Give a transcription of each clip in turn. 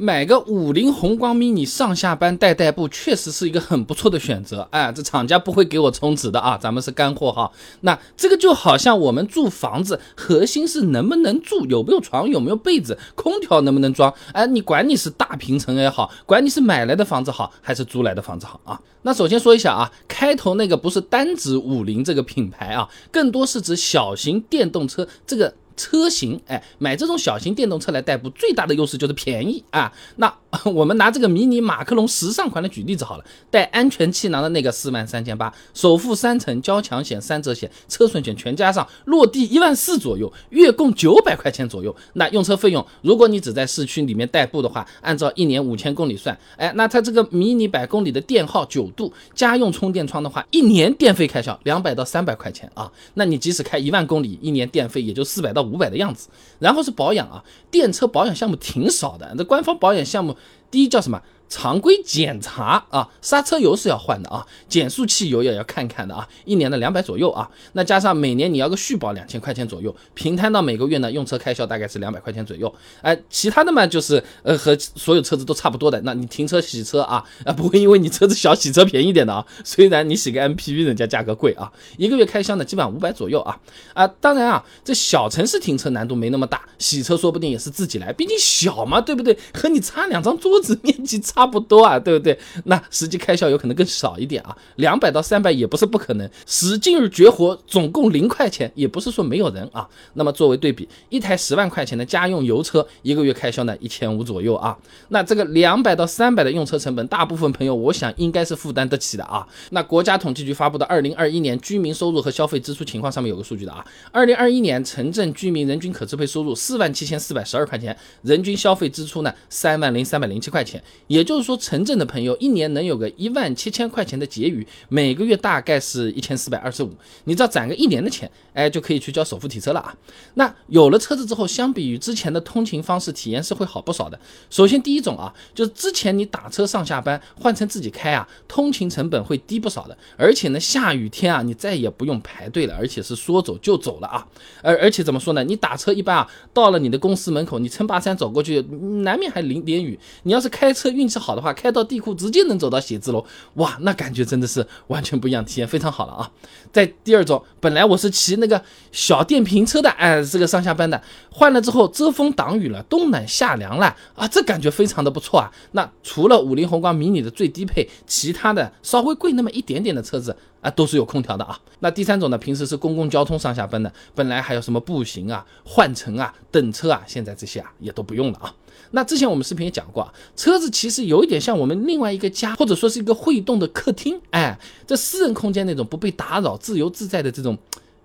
买个五菱宏光 mini 上下班代代步，确实是一个很不错的选择。哎，这厂家不会给我充值的啊，咱们是干货哈。那这个就好像我们住房子，核心是能不能住，有没有床，有没有被子，空调能不能装。哎，你管你是大平层也好，管你是买来的房子好，还是租来的房子好啊？那首先说一下啊，开头那个不是单指五菱这个品牌啊，更多是指小型电动车这个。车型，哎，买这种小型电动车来代步，最大的优势就是便宜啊。那 我们拿这个迷你马克龙时尚款的举例子好了，带安全气囊的那个四万三千八，首付三成，交强险、三者险、车损险全加上，落地一万四左右，月供九百块钱左右。那用车费用，如果你只在市区里面代步的话，按照一年五千公里算，哎，那它这个迷你百公里的电耗九度，家用充电桩的话，一年电费开销两百到三百块钱啊。那你即使开一万公里，一年电费也就四百到。五百的样子，然后是保养啊，电车保养项目挺少的，那官方保养项目第一叫什么？常规检查啊，刹车油是要换的啊，减速器油也要看看的啊，一年的两百左右啊，那加上每年你要个续保两千块钱左右，平摊到每个月呢，用车开销大概是两百块钱左右。哎，其他的嘛就是呃和所有车子都差不多的。那你停车洗车啊啊不会因为你车子小洗车便宜点的啊，虽然你洗个 MPV 人家价格贵啊，一个月开销呢基本上五百左右啊啊，当然啊这小城市停车难度没那么大，洗车说不定也是自己来，毕竟小嘛对不对？和你差两张桌子 面积差。差不多啊，对不对？那实际开销有可能更少一点啊，两百到三百也不是不可能。使劲儿绝活，总共零块钱，也不是说没有人啊。那么作为对比，一台十万块钱的家用油车，一个月开销呢一千五左右啊。那这个两百到三百的用车成本，大部分朋友我想应该是负担得起的啊。那国家统计局发布的二零二一年居民收入和消费支出情况上面有个数据的啊，二零二一年城镇居民人均可支配收入四万七千四百十二块钱，人均消费支出呢三万零三百零七块钱，也。就是说，城镇的朋友一年能有个一万七千块钱的结余，每个月大概是一千四百二十五，你只要攒个一年的钱，哎，就可以去交首付提车了啊。那有了车子之后，相比于之前的通勤方式，体验是会好不少的。首先，第一种啊，就是之前你打车上下班，换成自己开啊，通勤成本会低不少的。而且呢，下雨天啊，你再也不用排队了，而且是说走就走了啊。而而且怎么说呢？你打车一般啊，到了你的公司门口，你撑把伞走过去，难免还淋点雨。你要是开车运是好的话，开到地库直接能走到写字楼，哇，那感觉真的是完全不一样，体验非常好了啊！在第二种，本来我是骑那个小电瓶车的，哎，这个上下班的，换了之后遮风挡雨了，冬暖夏凉了啊，这感觉非常的不错啊！那除了五菱宏光迷你的最低配，其他的稍微贵那么一点点的车子啊，都是有空调的啊。那第三种呢，平时是公共交通上下班的，本来还有什么步行啊、换乘啊、等车啊，现在这些啊也都不用了啊。那之前我们视频也讲过啊，车子其实有一点像我们另外一个家，或者说是一个会动的客厅，哎，这私人空间那种不被打扰、自由自在的这种，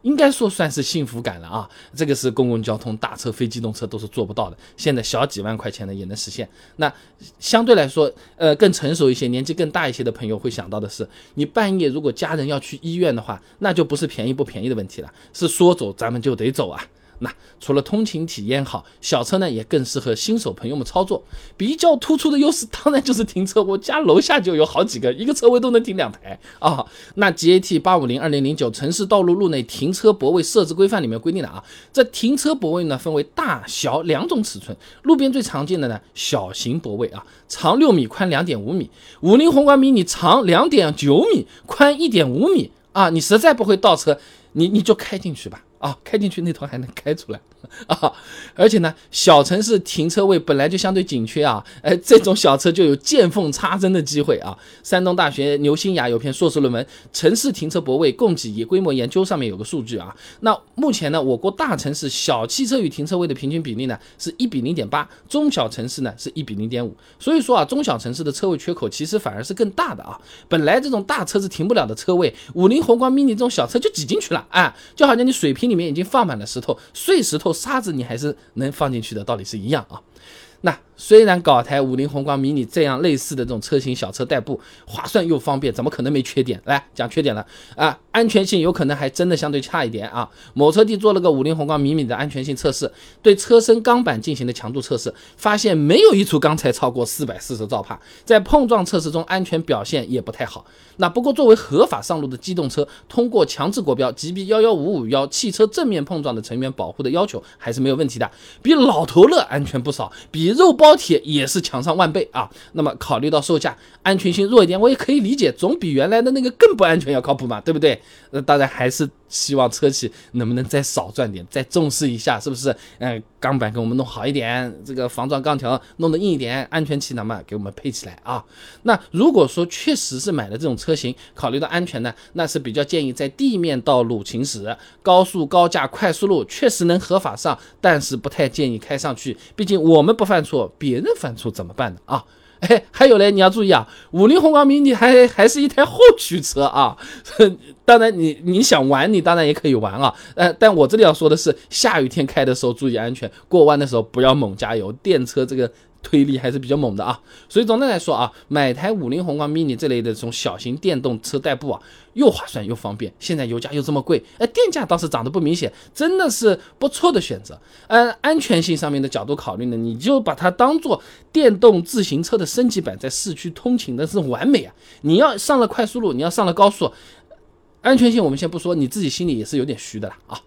应该说算是幸福感了啊。这个是公共交通、大车、非机动车都是做不到的，现在小几万块钱的也能实现。那相对来说，呃，更成熟一些、年纪更大一些的朋友会想到的是，你半夜如果家人要去医院的话，那就不是便宜不便宜的问题了，是说走咱们就得走啊。那除了通勤体验好，小车呢也更适合新手朋友们操作。比较突出的优势当然就是停车，我家楼下就有好几个，一个车位都能停两台啊。那 GAT 八五零二零零九城市道路路内停车泊位设置规范里面规定的啊，这停车泊位呢分为大小两种尺寸，路边最常见的呢小型泊位啊，长六米，宽两点五米。五菱宏光迷你长两点九米，宽一点五米啊，你实在不会倒车，你你就开进去吧。啊，开进去那头还能开出来。啊，而且呢，小城市停车位本来就相对紧缺啊，哎，这种小车就有见缝插针的机会啊。山东大学牛新雅有篇硕士论文《城市停车泊位供给与规模研究》，上面有个数据啊。那目前呢，我国大城市小汽车与停车位的平均比例呢是一比零点八，中小城市呢是一比零点五。所以说啊，中小城市的车位缺口其实反而是更大的啊。本来这种大车子停不了的车位，五菱宏光 mini 这种小车就挤进去了，哎，就好像你水瓶里面已经放满了石头，碎石头。沙子你还是能放进去的，道理是一样啊。那虽然搞台五菱宏光迷你这样类似的这种车型小车代步划算又方便，怎么可能没缺点？来讲缺点了啊，安全性有可能还真的相对差一点啊。某车帝做了个五菱宏光迷你的安全性测试，对车身钢板进行的强度测试，发现没有一处钢材超过四百四十兆帕，在碰撞测试中安全表现也不太好。那不过作为合法上路的机动车，通过强制国标 GB 幺幺五五幺汽车正面碰撞的成员保护的要求还是没有问题的，比老头乐安全不少，比肉包。包铁也是强上万倍啊。那么考虑到售价，安全性弱一点，我也可以理解，总比原来的那个更不安全要靠谱嘛，对不对？那当然还是希望车企能不能再少赚点，再重视一下，是不是？嗯，钢板给我们弄好一点，这个防撞钢条弄得硬一点，安全气囊嘛给我们配起来啊。那如果说确实是买的这种车型，考虑到安全呢，那是比较建议在地面道路行驶，高速高架快速路确实能合法上，但是不太建议开上去，毕竟我们不犯错，别人犯错怎么办呢？啊？哎，还有嘞，你要注意啊，五菱宏光 mini 还还是一台后驱车啊。当然，你你想玩，你当然也可以玩啊。呃，但我这里要说的是，下雨天开的时候注意安全，过弯的时候不要猛加油，电车这个。推力还是比较猛的啊，所以总的来说啊，买台五菱宏光 mini 这类的这种小型电动车代步啊，又划算又方便。现在油价又这么贵，哎，电价倒是涨得不明显，真的是不错的选择。按安全性上面的角度考虑呢，你就把它当做电动自行车的升级版，在市区通勤的是完美啊。你要上了快速路，你要上了高速，安全性我们先不说，你自己心里也是有点虚的了啊。